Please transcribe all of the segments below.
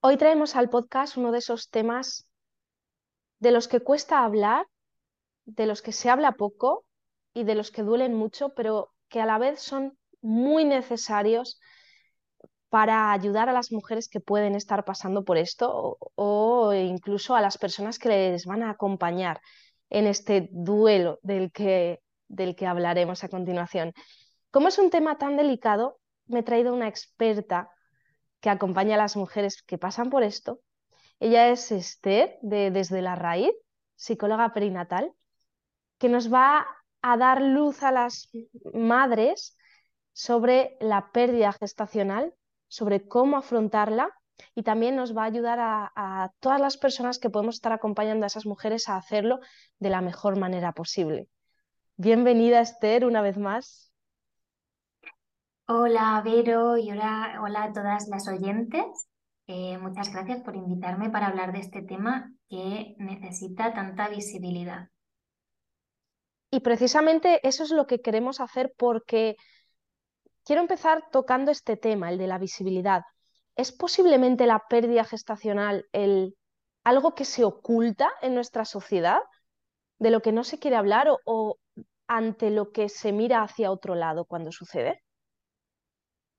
Hoy traemos al podcast uno de esos temas de los que cuesta hablar, de los que se habla poco y de los que duelen mucho, pero que a la vez son muy necesarios para ayudar a las mujeres que pueden estar pasando por esto o, incluso a las personas que les van a acompañar en este duelo del que, del que hablaremos a continuación. Como es un tema tan delicado, me he traído una experta que acompaña a las mujeres que pasan por esto. Ella es Esther, de Desde la Raíz, psicóloga perinatal, que nos va a dar luz a las madres sobre la pérdida gestacional, sobre cómo afrontarla y también nos va a ayudar a, a, todas las personas que podemos estar acompañando a esas mujeres a hacerlo de la mejor manera posible. Bienvenida Esther una vez más. Hola Vero y hola, hola a todas las oyentes. Eh, muchas gracias por invitarme para hablar de este tema que necesita tanta visibilidad. Y precisamente eso es lo que queremos hacer porque quiero empezar tocando este tema, el de la visibilidad. ¿Es posiblemente la pérdida gestacional el, algo que se oculta en nuestra sociedad, de lo que no se quiere hablar o, o ante lo que se mira hacia otro lado cuando sucede?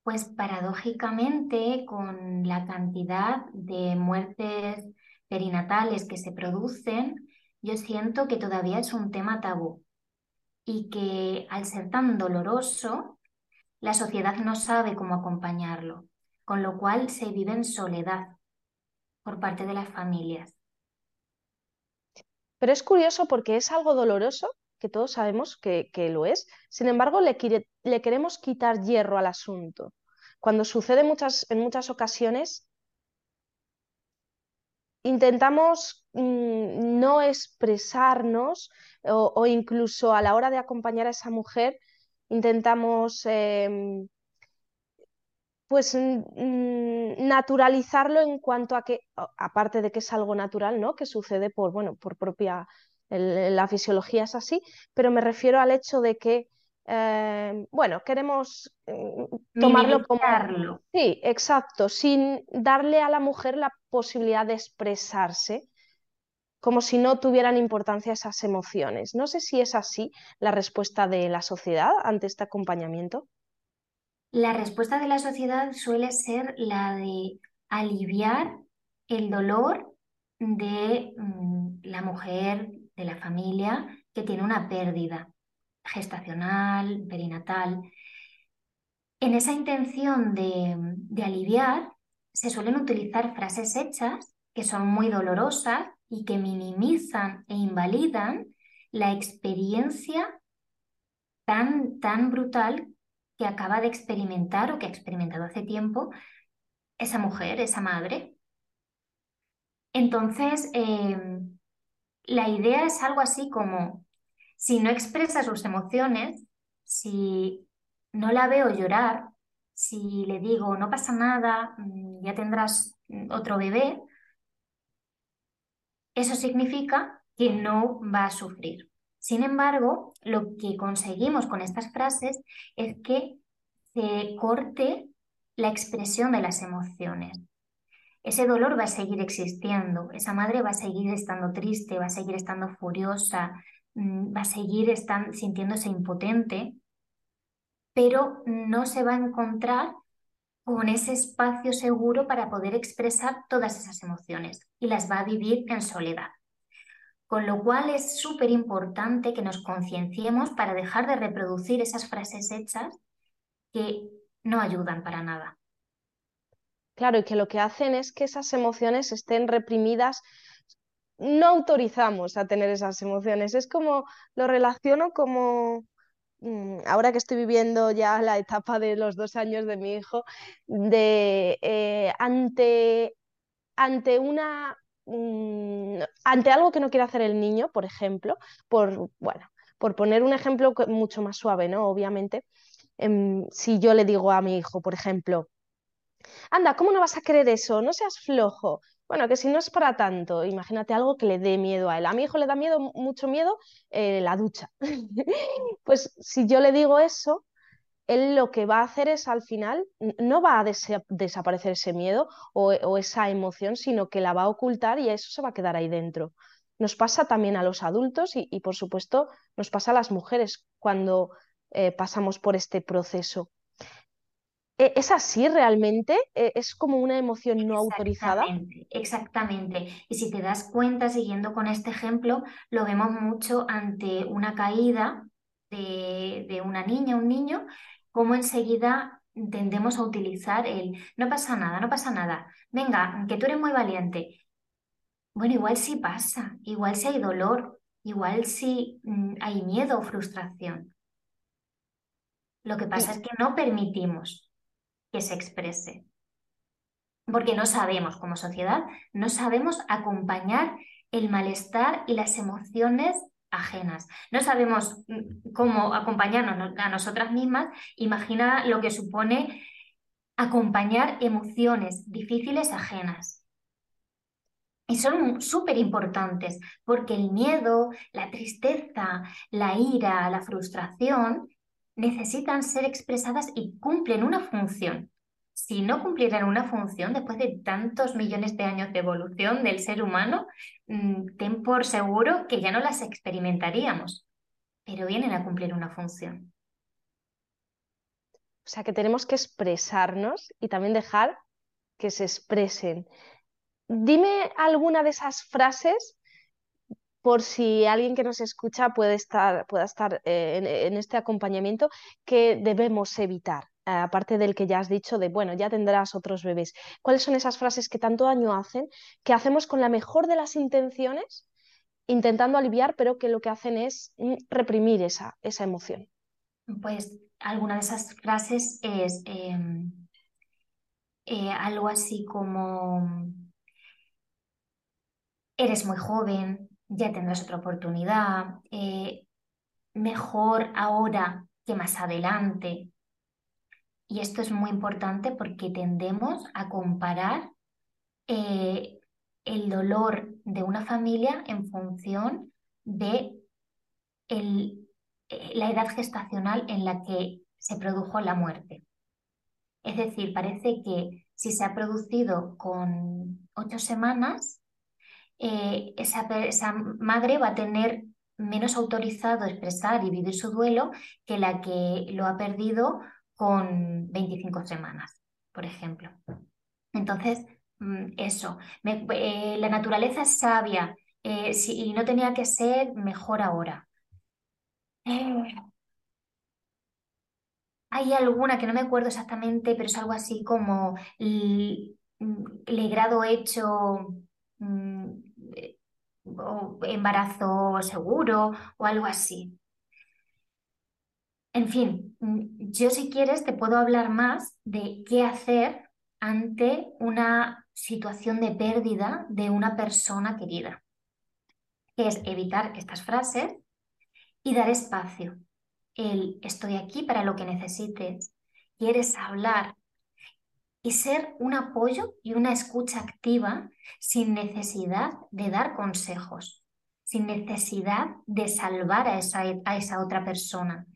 Pues paradójicamente, con la cantidad de muertes perinatales que se producen, yo siento que todavía es un tema tabú y que al ser tan doloroso, la sociedad no sabe cómo acompañarlo, con lo cual se vive en soledad por parte de las familias. Pero es curioso porque es algo doloroso, que todos sabemos que, que lo es, sin embargo le, le queremos quitar hierro al asunto cuando sucede muchas, en muchas ocasiones, intentamos mmm, no expresarnos o, incluso a la hora de acompañar a esa mujer, intentamos eh, pues naturalizarlo en cuanto a que, aparte de que es algo natural, ¿no? Que sucede por, bueno, por propia, el, la fisiología es así, pero me refiero al hecho de que eh, bueno, queremos eh, tomarlo como... Sí, exacto, sin darle a la mujer la posibilidad de expresarse, como si no tuvieran importancia esas emociones. No sé si es así la respuesta de la sociedad ante este acompañamiento. La respuesta de la sociedad suele ser la de aliviar el dolor de mm, la mujer, de la familia que tiene una pérdida gestacional, perinatal. En esa intención de, de aliviar, se suelen utilizar frases hechas que son muy dolorosas y que minimizan e invalidan la experiencia tan, tan brutal que acaba de experimentar o que ha experimentado hace tiempo esa mujer, esa madre. Entonces, eh, la idea es algo así como si no expresa sus emociones, si no la veo llorar, si le digo no pasa nada, mm, ya tendrás otro bebé, eso significa que no va a sufrir. Sin embargo, lo que conseguimos con estas frases es que se corte la expresión de las emociones. Ese dolor va a seguir existiendo, esa madre va a seguir estando triste, va a seguir estando furiosa, Mm, va a seguir sintiéndose impotente, pero no se va a encontrar con ese espacio seguro para poder expresar todas esas emociones y las va a vivir en soledad. Con lo cual es súper importante que nos concienciemos para dejar de reproducir esas frases hechas que no ayudan para nada. Claro, y que lo que hacen es que esas emociones estén reprimidas no autorizamos a tener esas emociones. Es como, lo relaciono como, mm, ahora que estoy viviendo ya la etapa de los dos años de mi hijo, de eh, ante, ante una... Mm, ante algo que no quiere hacer el niño, por ejemplo, por, bueno, por poner un ejemplo mucho más suave, ¿no? Obviamente, em, si yo le digo a mi hijo, por ejemplo, anda, ¿cómo no vas a querer eso? No seas flojo. Bueno, que si no es para tanto, imagínate algo que le dé miedo a él. A mi hijo le da miedo, mucho miedo, eh, la ducha. pues si yo le digo eso, él lo que va a hacer es al final, no va a desaparecer ese miedo o, esa emoción, sino que la va a ocultar y eso se va a quedar ahí dentro. Nos pasa también a los adultos y, por supuesto nos pasa a las mujeres cuando eh, pasamos por este proceso. ¿E-, ¿Es así realmente? ¿E-, ¿Es como una emoción no autorizada? Exactamente. Y si te das cuenta, siguiendo con este ejemplo, lo vemos mucho ante una caída de, de una niña, un niño, como enseguida tendemos a utilizar el no pasa nada, no pasa nada. Venga, que tú eres muy valiente. Bueno, igual sí pasa, igual sí hay dolor, igual sí mm, hay miedo o frustración. Lo que pasa es que no permitimos que se exprese. Porque no sabemos, como sociedad, no sabemos acompañar el malestar y las emociones ajenas. No sabemos mm, cómo acompañarnos a nosotras mismas. Imagina lo que supone acompañar emociones difíciles ajenas. Y son súper importantes porque el miedo, la tristeza, la ira, la frustración necesitan ser expresadas y cumplen una función. Si no cumplieran una función después de tantos millones de años de evolución del ser humano, mm, ten por seguro que ya no las experimentaríamos, pero vienen a cumplir una función. O sea que tenemos que expresarnos y también dejar que se expresen. Dime alguna de esas frases por si alguien que nos escucha puede estar, pueda estar eh, en, este acompañamiento que debemos evitar, eh, aparte del que ya has dicho de, bueno, ya tendrás otros bebés. ¿Cuáles son esas frases que tanto daño hacen, que hacemos con la mejor de las intenciones, intentando aliviar, pero que lo que hacen es mm, reprimir esa, esa emoción? Pues alguna de esas frases es em, eh, algo así como, eres muy joven, ya tendrás otra oportunidad, eh, mejor ahora que más adelante. Y esto es muy importante porque tendemos a comparar eh, el dolor de una familia en función de eh, la edad gestacional en la que se produjo la muerte. Es decir, parece que si se ha producido con ocho semanas, eh, esa, madre va a tener menos autorizado expresar y vivir su duelo que la que lo ha perdido con 25 semanas, por ejemplo. Entonces, mm, eso, eh, la naturaleza es sabia eh, y no tenía que ser mejor ahora. hay alguna que no me acuerdo exactamente, pero es algo así como el, el grado hecho mm, o embarazo seguro o algo así. En fin, mm, yo si quieres te puedo hablar más de qué hacer ante una situación de pérdida de una persona querida, que es evitar estas frases y dar espacio. El estoy aquí para lo que necesites. ¿Quieres hablar? Y ser un apoyo y una escucha activa sin necesidad de dar consejos, sin necesidad de salvar a esa, a esa otra persona.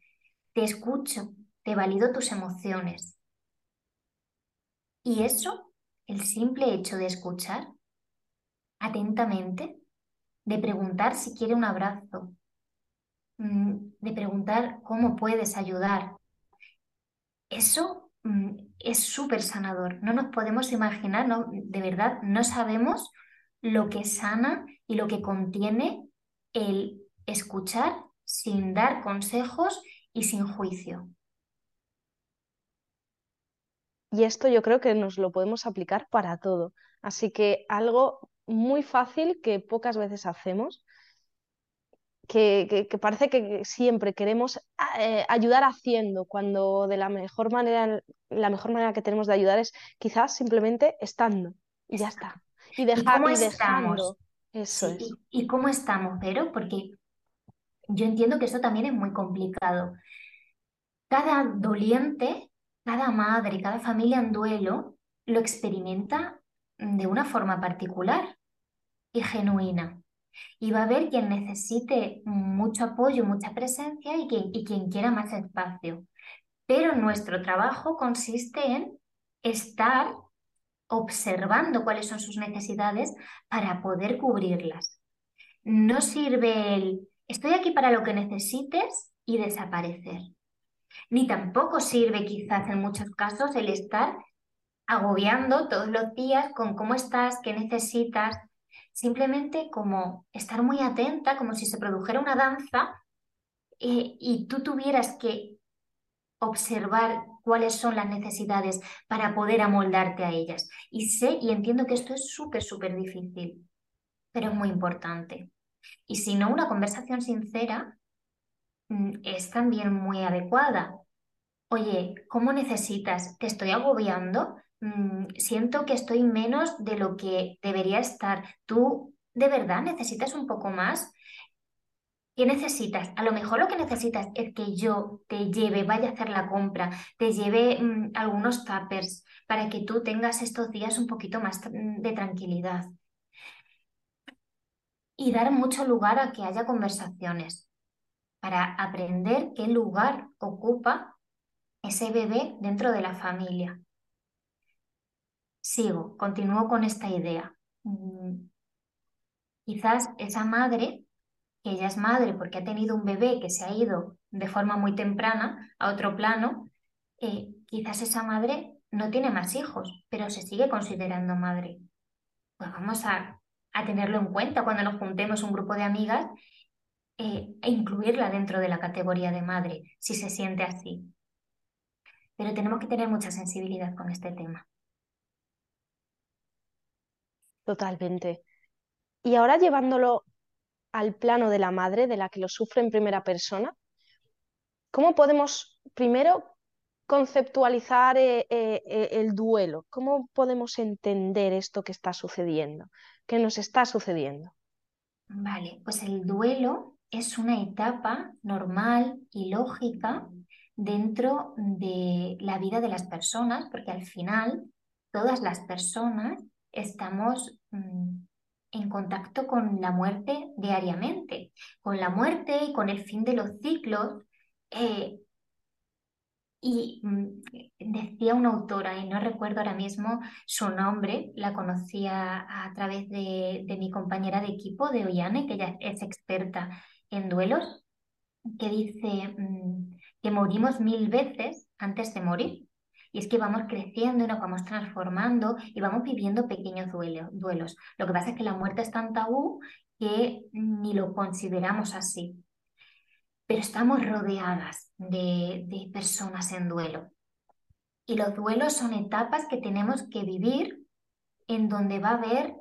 Te escucho, te valido tus emociones. Y eso, el simple hecho de escuchar atentamente, de preguntar si quiere un abrazo, mm, de preguntar cómo puedes ayudar, eso es súper sanador. No nos podemos imaginar, no, de verdad, no sabemos lo que sana y lo que contiene el escuchar sin dar consejos y sin juicio. Y esto yo creo que nos lo podemos aplicar para todo. Así que algo muy fácil que pocas veces hacemos que, parece que siempre queremos eh, ayudar haciendo, cuando de la mejor manera, la mejor manera que tenemos de ayudar es quizás simplemente estando y ya está. Y, dejar, y, dejando. Eso es. ¿Y, cómo estamos, pero? Porque yo entiendo que eso también es muy complicado. Cada doliente, cada madre, cada familia en duelo lo experimenta de una forma particular y genuina. Y va a haber quien necesite mucho apoyo, mucha presencia y quien, y quien quiera más espacio. pero nuestro trabajo consiste en estar observando cuáles son sus necesidades para poder cubrirlas. No sirve el estoy aquí para lo que necesites y desaparecer. Ni tampoco sirve quizás en muchos casos el estar agobiando todos los días con cómo estás, qué necesitas, simplemente como estar muy atenta, como si se produjera una danza eh, y tú tuvieras que observar cuáles son las necesidades para poder amoldarte a ellas. Y sé y entiendo que esto es súper, súper difícil, pero es muy importante. Y si no, una conversación sincera mm, es también muy adecuada. Oye, ¿cómo necesitas? ¿Te estoy agobiando? Mm, siento que estoy menos de lo que debería estar. ¿Tú de verdad necesitas un poco más? ¿Qué necesitas? A lo mejor lo que necesitas es que yo te lleve, vaya a hacer la compra, te lleve mm, algunos tuppers para que tú tengas estos días un poquito más mm, de tranquilidad. Y dar mucho lugar a que haya conversaciones para aprender qué lugar ocupa ese bebé dentro de la familia. Sigo, continúo con esta idea. Mm, quizás esa madre que ella es madre porque ha tenido un bebé que se ha ido de forma muy temprana a otro plano, eh, quizás esa madre no tiene más hijos, pero se sigue considerando madre. Pues vamos a, tenerlo en cuenta cuando nos juntemos un grupo de amigas eh, e incluirla dentro de la categoría de madre, si se siente así. Pero tenemos que tener mucha sensibilidad con este tema. Totalmente. Y ahora llevándolo al plano de la madre, de la que lo sufre en primera persona, ¿cómo podemos primero conceptualizar eh, eh, eh, el duelo? ¿Cómo podemos entender esto que está sucediendo, que nos está sucediendo? Vale, pues el duelo es una etapa normal y lógica dentro de la vida de las personas, porque al final todas las personas estamos mm, en contacto con la muerte diariamente, con la muerte y con el fin de los ciclos. Eh, y mm, decía una autora, y no recuerdo ahora mismo su nombre, la conocía a través de, mi compañera de equipo, de Ollane, que ella es experta en duelos, que dice mm, que morimos mil veces antes de morir. Y es que vamos creciendo y nos vamos transformando y vamos viviendo pequeños duelos. Lo que pasa es que la muerte es tan tabú que ni lo consideramos así. Pero estamos rodeadas de, de personas en duelo. Y los duelos son etapas que tenemos que vivir en donde va a haber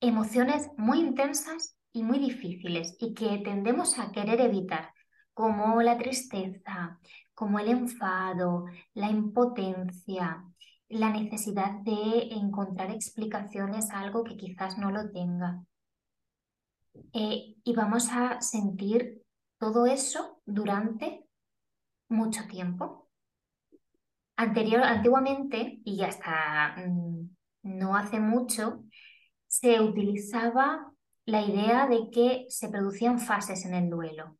emociones muy intensas y muy difíciles y que tendemos a querer evitar, como la tristeza, como el enfado, la impotencia, la necesidad de encontrar explicaciones a algo que quizás no lo tenga. Eh, y vamos a sentir todo eso durante mucho tiempo. Anterior, antiguamente, y hasta mm, no hace mucho, se utilizaba la idea de que se producían fases en el duelo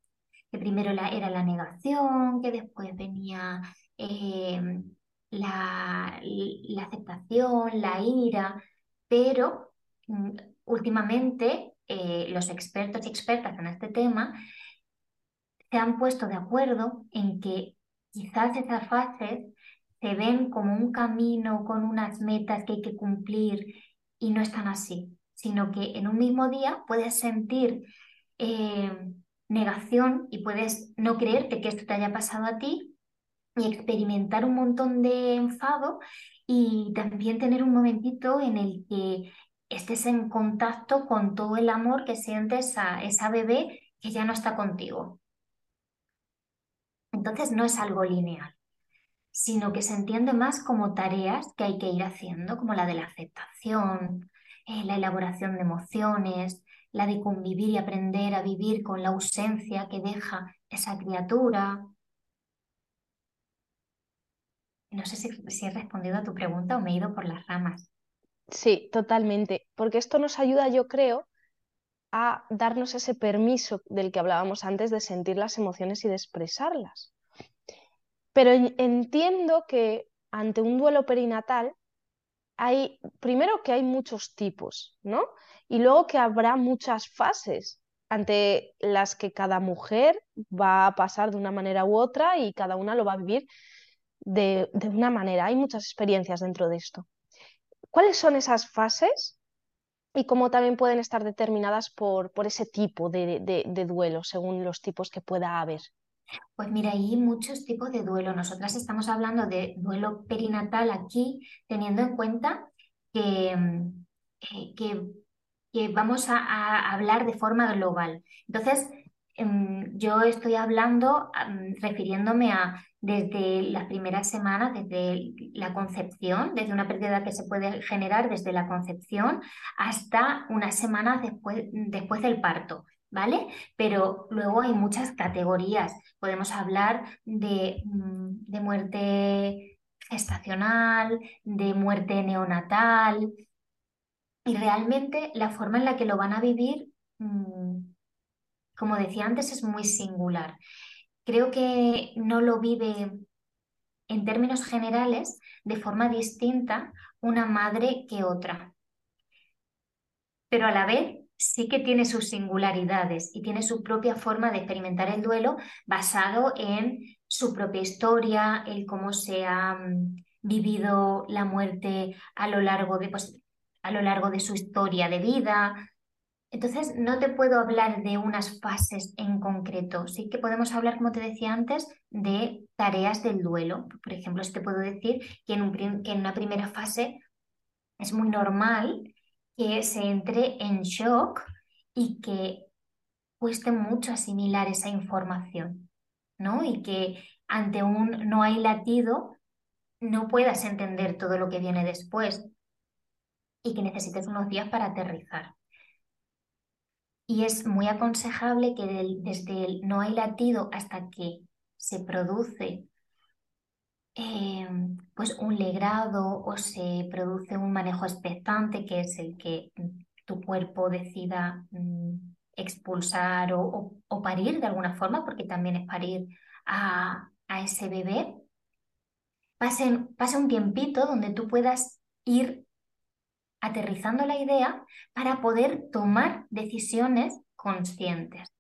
que primero era la negación, que después venía em, la, aceptación, la ira, pero mm, últimamente eh, los expertos y expertas en este tema se han puesto de acuerdo en que quizás esas fases se ven como un camino con unas metas que hay que cumplir y no están así, sino que en un mismo día puedes sentir em, negación y puedes no creerte que esto te haya pasado a ti y experimentar un montón de enfado y también tener un momentito en el que estés en contacto con todo el amor que sientes a esa bebé que ya no está contigo. Entonces no es algo lineal, sino que se entiende más como tareas que hay que ir haciendo, como la de la aceptación, eh, la elaboración de emociones, la de convivir y aprender a vivir con la ausencia que deja esa criatura. No sé si, he respondido a tu pregunta o me he ido por las ramas. Sí, totalmente, porque esto nos ayuda, yo creo, a darnos ese permiso del que hablábamos antes de sentir las emociones y de expresarlas. Pero entiendo que ante un duelo perinatal hay, primero que hay muchos tipos, ¿no? Y luego que habrá muchas fases ante las que cada mujer va a pasar de una manera u otra y cada una lo va a vivir de, una manera. Hay muchas experiencias dentro de esto. ¿Cuáles son esas fases y cómo también pueden estar determinadas por, por ese tipo de, de, duelo, según los tipos que pueda haber? Pues mira, hay muchos tipos de duelo. Nosotras estamos hablando de duelo perinatal aquí, teniendo en cuenta que, eh, que, vamos a, hablar de forma global. Entonces, em, yo estoy hablando, refiriéndome a desde las primeras semanas, desde la concepción, desde una pérdida que se puede generar desde la concepción hasta unas semanas después, después del parto. ¿Vale? Pero luego hay muchas categorías. Podemos hablar de, mm, de muerte gestacional, de muerte neonatal, y realmente la forma en la que lo van a vivir, mm, como decía antes, es muy singular creo que no lo vive en términos generales de forma distinta una madre que otra. Pero a la vez sí que tiene sus singularidades y tiene su propia forma de experimentar el duelo basado en su propia historia, el cómo se ha mm, vivido la muerte a lo largo de, pues, a lo largo de su historia de vida, entonces, no te puedo hablar de unas fases en concreto. Sí que podemos hablar, como te decía antes, de tareas del duelo. Por ejemplo, te puedo decir que en, una primera fase es muy normal que se entre en shock y que cueste mucho asimilar esa información, ¿no? Y que ante un no hay latido no puedas entender todo lo que viene después y que necesites unos días para aterrizar. Y es muy aconsejable que desde el no hay latido hasta que se produce em, pues un legrado o se produce un manejo expectante, que es el que tu cuerpo decida mm, expulsar o, parir de alguna forma, porque también es parir a, ese bebé, pase, pase un tiempito donde tú puedas ir aterrizando la idea para poder tomar decisiones conscientes.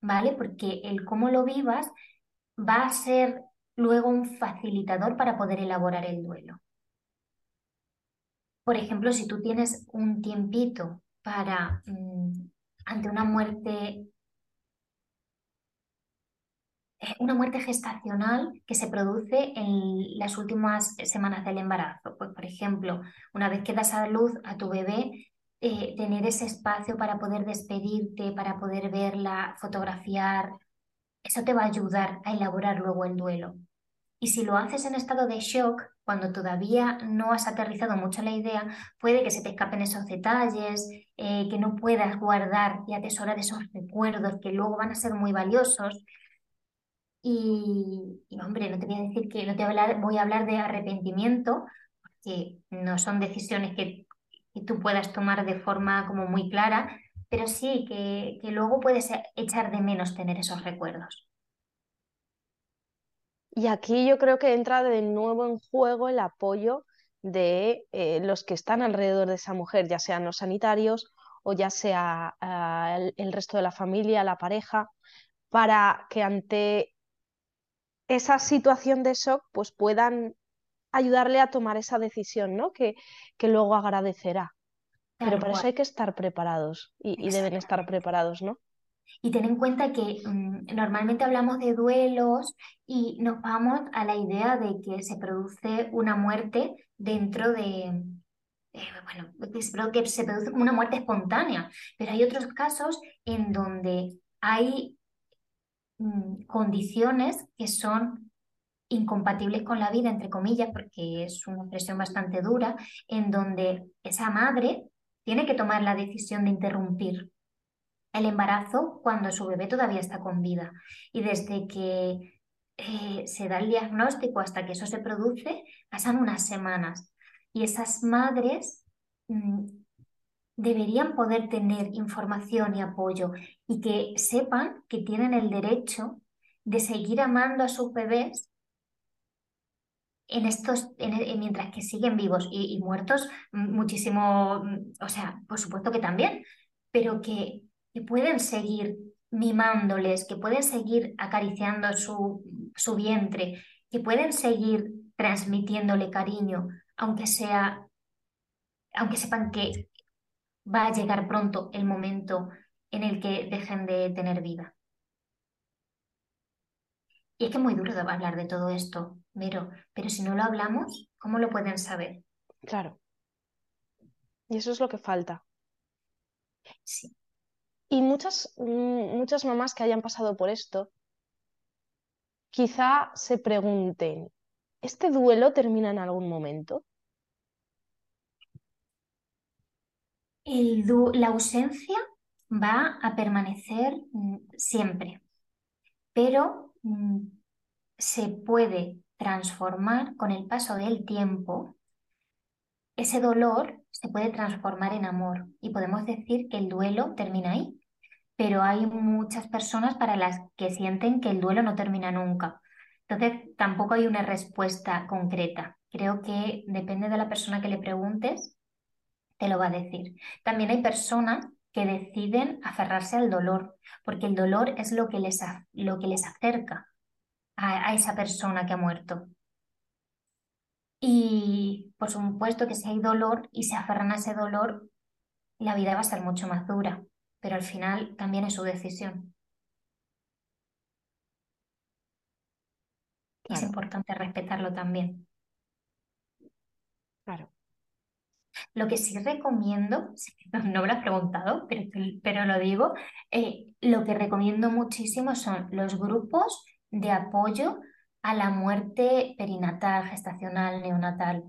¿Vale? Porque el cómo lo vivas va a ser luego un facilitador para poder elaborar el duelo. Por ejemplo, si tú tienes un tiempito para, mm, ante una muerte una muerte gestacional que se produce en las últimas semanas del embarazo. Pues, por ejemplo, una vez que das a luz a tu bebé, eh, tener ese espacio para poder despedirte, para poder verla, fotografiar, eso te va a ayudar a elaborar luego el duelo. Y si lo haces en estado de shock, cuando todavía no has aterrizado mucho la idea, puede que se te escapen esos detalles, eh, que no puedas guardar y atesorar esos recuerdos que luego van a ser muy valiosos y, hombre, no te voy a decir que no te voy a hablar, voy a hablar de arrepentimiento, porque no son decisiones que, tú puedas tomar de forma como muy clara, pero sí que, luego puedes echar de menos tener esos recuerdos. Y aquí yo creo que entra de nuevo en juego el apoyo de eh, los que están alrededor de esa mujer, ya sean los sanitarios o ya sea ah, el, resto de la familia, la pareja, para que ante esa situación de shock pues puedan ayudarle a tomar esa decisión, ¿no? Que, que luego agradecerá. Pero para eso hay que estar preparados y, deben estar preparados, ¿no? Y ten en cuenta que mm, normalmente hablamos de duelos y nos vamos a la idea de que se produce una muerte dentro de, eh, bueno, que se produce una muerte espontánea, pero hay otros casos en donde hay Mm, condiciones que son incompatibles con la vida, entre comillas, porque es una expresión bastante dura, en donde esa madre tiene que tomar la decisión de interrumpir el embarazo cuando su bebé todavía está con vida. Y desde que eh, se da el diagnóstico hasta que eso se produce, pasan unas semanas. Y esas madres mm, deberían poder tener información y apoyo y que sepan que tienen el derecho de seguir amando a sus bebés en estos, mientras que siguen vivos y, muertos, muchísimo, o sea, por supuesto que también, pero que, que pueden seguir mimándoles, que pueden seguir acariciando su, su vientre, que pueden seguir transmitiéndole cariño, aunque sea, aunque sepan que va a llegar pronto el momento en el que dejen de tener vida. Y es que es muy duro hablar de todo esto, pero, pero si no lo hablamos, ¿cómo lo pueden saber? Claro. Y eso es lo que falta. Sí. Y muchas, mm, muchas mamás que hayan pasado por esto, quizá se pregunten, ¿este duelo termina en algún momento? El la ausencia va a permanecer mm, siempre, pero mm, se puede transformar con el paso del tiempo. Ese dolor se puede transformar en amor y podemos decir que el duelo termina ahí, pero hay muchas personas para las que sienten que el duelo no termina nunca. Entonces, tampoco hay una respuesta concreta. Creo que depende de la persona que le preguntes, te lo va a decir. También hay personas que deciden aferrarse al dolor, porque el dolor es lo que les, lo que les acerca a, a esa persona que ha muerto. Y por supuesto que si hay dolor y se aferran a ese dolor, la vida va a ser mucho más dura, pero al final también es su decisión. es importante respetarlo también. Claro. Lo que sí recomiendo, no me lo has preguntado, pero, pero lo digo, eh, lo que recomiendo muchísimo son los grupos de apoyo a la muerte perinatal, gestacional, neonatal.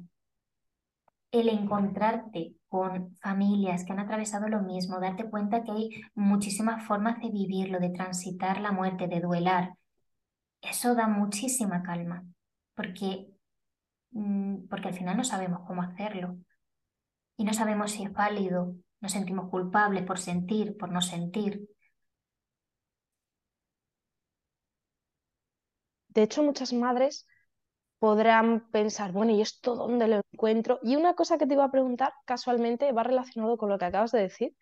El encontrarte con familias que han atravesado lo mismo, darte cuenta que hay muchísimas formas de vivirlo, de transitar la muerte, de duelar, eso da muchísima calma, porque, mm, porque al final no sabemos cómo hacerlo y no sabemos si es válido, nos sentimos culpables por sentir, por no sentir. De hecho, muchas madres podrán pensar, bueno, ¿y esto dónde lo encuentro? Y una cosa que te iba a preguntar, casualmente, va relacionado con lo que acabas de decir,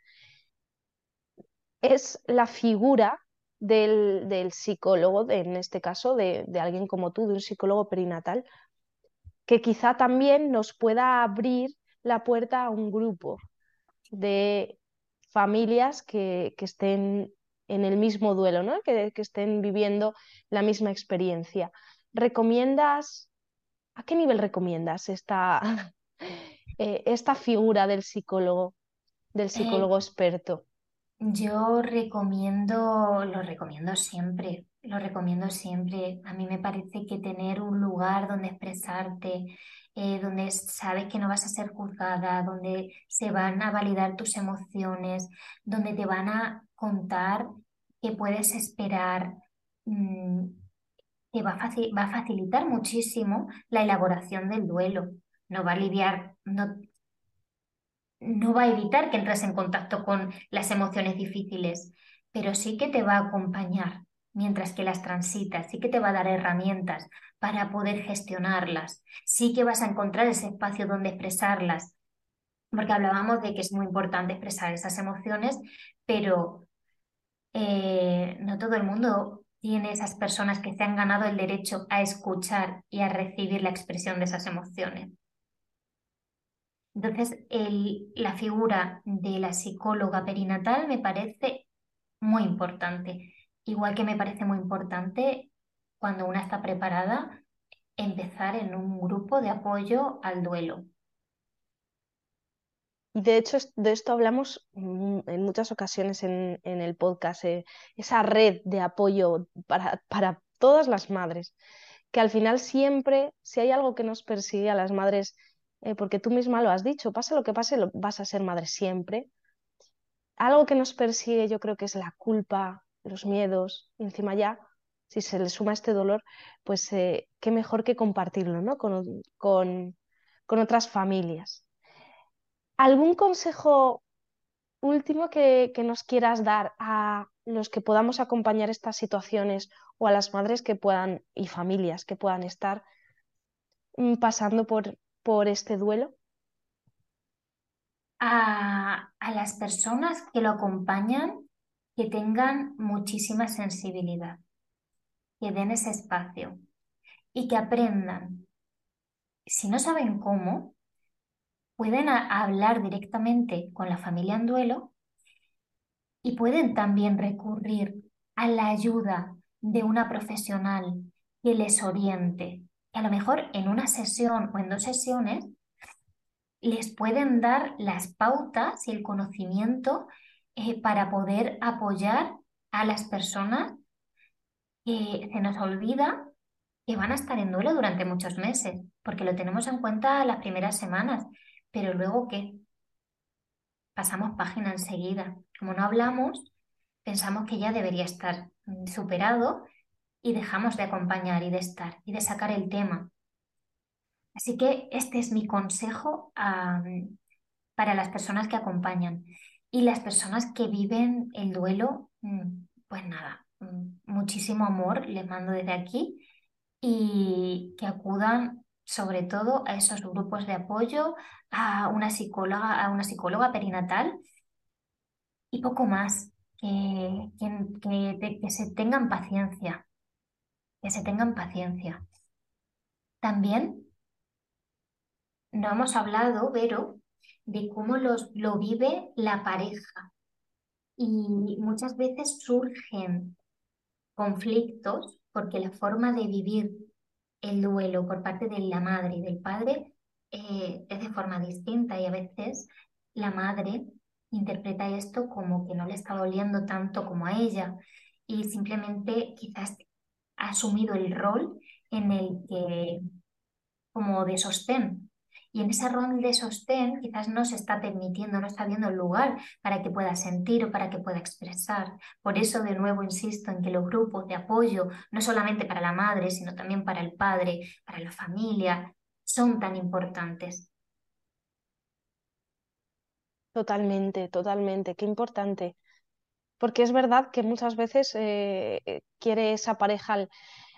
es la figura del, psicólogo, en este caso, de, de, alguien como tú, de un psicólogo perinatal, que quizá también nos pueda abrir la puerta a un grupo de familias que, que estén en el mismo duelo, ¿no? que, que estén viviendo la misma experiencia. ¿Recomiendas, a qué nivel recomiendas esta, eh, esta figura del psicólogo, del eh, psicólogo experto? Yo recomiendo, lo recomiendo siempre, lo recomiendo siempre. A mí me parece que tener un lugar donde expresarte, eh, donde sabes que no vas a ser juzgada, donde se van a validar tus emociones, donde te van a contar que puedes esperar, mm, a, va a facilitar muchísimo la elaboración del duelo. No va a aliviar, no, no va a evitar que entres en contacto con las emociones difíciles, pero sí que te va a acompañar mientras que las transitas, sí que te va a dar herramientas para poder gestionarlas, sí que vas a encontrar ese espacio donde expresarlas, porque hablábamos de que es muy importante expresar esas emociones, pero eh, no todo el mundo tiene esas personas que se han ganado el derecho a escuchar y a recibir la expresión de esas emociones. Entonces, la figura de la psicóloga perinatal me parece muy importante, igual que me parece muy importante cuando una está preparada empezar en un grupo de apoyo al duelo. Y de hecho, de esto hablamos en muchas ocasiones en, el podcast, eh, esa red de apoyo para, para todas las madres, que al final siempre, si hay algo que nos persigue a las madres eh, porque tú misma lo has dicho, pase lo que pase, vas a ser madre siempre. Algo que nos persigue yo creo que es la culpa, los miedos, y encima ya, si se le suma este dolor, pues eh, qué mejor que compartirlo ¿no? con, con, con otras familias. ¿Algún consejo último que, nos quieras dar a los que podamos acompañar estas situaciones o a las madres que puedan y familias que puedan estar mm, pasando por, por este duelo? A, a las personas que lo acompañan que tengan muchísima sensibilidad, que den ese espacio y que aprendan. Si no saben cómo, pueden hablar directamente con la familia en duelo y pueden también recurrir a la ayuda de una profesional que les oriente. Que a lo mejor en una sesión o en dos sesiones les pueden dar las pautas y el conocimiento eh, para poder apoyar a las personas que se nos olvida que van a estar en duelo durante muchos meses, porque lo tenemos en cuenta las primeras semanas, pero luego ¿qué? Pasamos página enseguida. Como no hablamos, pensamos que ya debería estar superado y dejamos de acompañar y de estar y de sacar el tema. Así que este es mi consejo para las personas que acompañan. Y las personas que viven el duelo, mm, pues nada, mm, muchísimo amor les mando desde aquí y que acudan sobre todo a esos grupos de apoyo, a una psicóloga, a una psicóloga perinatal y poco más, que, que, que se tengan paciencia, que se tengan paciencia. También no hemos hablado, Vero, de cómo los, lo vive la pareja. Y muchas veces surgen conflictos porque la forma de vivir el duelo por parte de la madre y del padre eh, es de forma distinta y a veces la madre interpreta esto como que no le está doliendo tanto como a ella y simplemente quizás ha asumido el rol en el que como de sostén y en ese rol de sostén quizás no se está permitiendo, no está viendo el lugar para que pueda sentir o para que pueda expresar. Por eso de nuevo insisto en que los grupos de apoyo, no solamente para la madre, sino también para el padre, para la familia, son tan importantes. Totalmente, totalmente, qué importante. Porque es verdad que muchas veces eh, eh, quiere esa pareja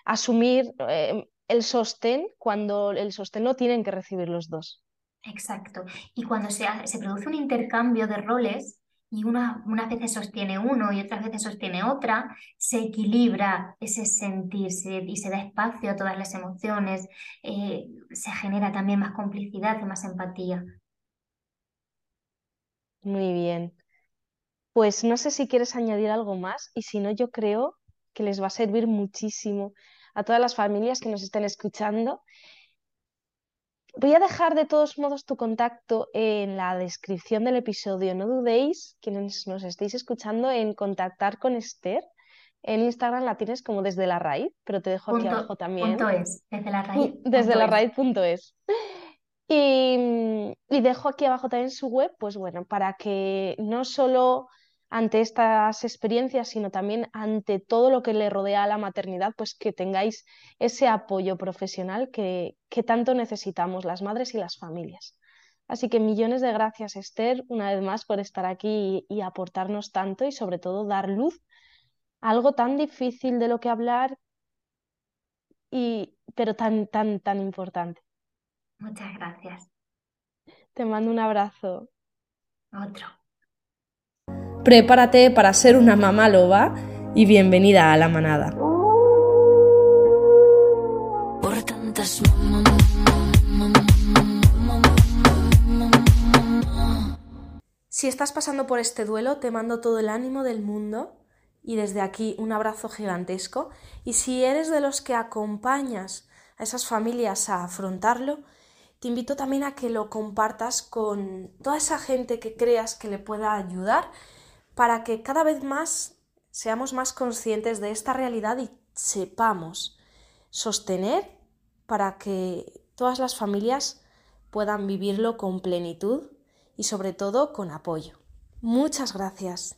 asumir eh, el sostén cuando el sostén lo tienen que recibir los dos. Exacto. Y cuando se, se produce un intercambio de roles y una, unas veces sostiene uno y otras veces sostiene otra, se equilibra ese sentirse y se da espacio a todas las emociones, eh, se genera también más complicidad y más empatía. Muy bien. Pues no sé si quieres añadir algo más y si no, yo creo que les va a servir muchísimo a todas las familias que nos estén escuchando. Voy a dejar de todos modos tu contacto en la descripción del episodio. No dudéis, quienes nos estéis escuchando, en contactar con Esther. En Instagram la tienes como desde la raíz, pero te dejo aquí abajo también. Punto es, desde la raíz. Desde la raíz.es. Y, y dejo aquí abajo también su web, pues bueno, para que no solo ante estas experiencias, sino también ante todo lo que le rodea a la maternidad, pues que tengáis ese apoyo profesional que, tanto necesitamos las madres y las familias. Así que millones de gracias, Esther, una vez más por estar aquí y, aportarnos tanto y sobre todo dar luz a algo tan difícil de lo que hablar, y, pero tan, tan, tan importante. Muchas gracias. Te mando un abrazo. Otro. Prepárate para ser una mamá loba y bienvenida a la manada. Si estás pasando por este duelo, te mando todo el ánimo del mundo y desde aquí un abrazo gigantesco. Y si eres de los que acompañas a esas familias a afrontarlo, te invito también a que lo compartas con toda esa gente que creas que le pueda ayudar para que cada vez más seamos más conscientes de esta realidad y sepamos sostener para que todas las familias puedan vivirlo con plenitud y sobre todo con apoyo. Muchas gracias.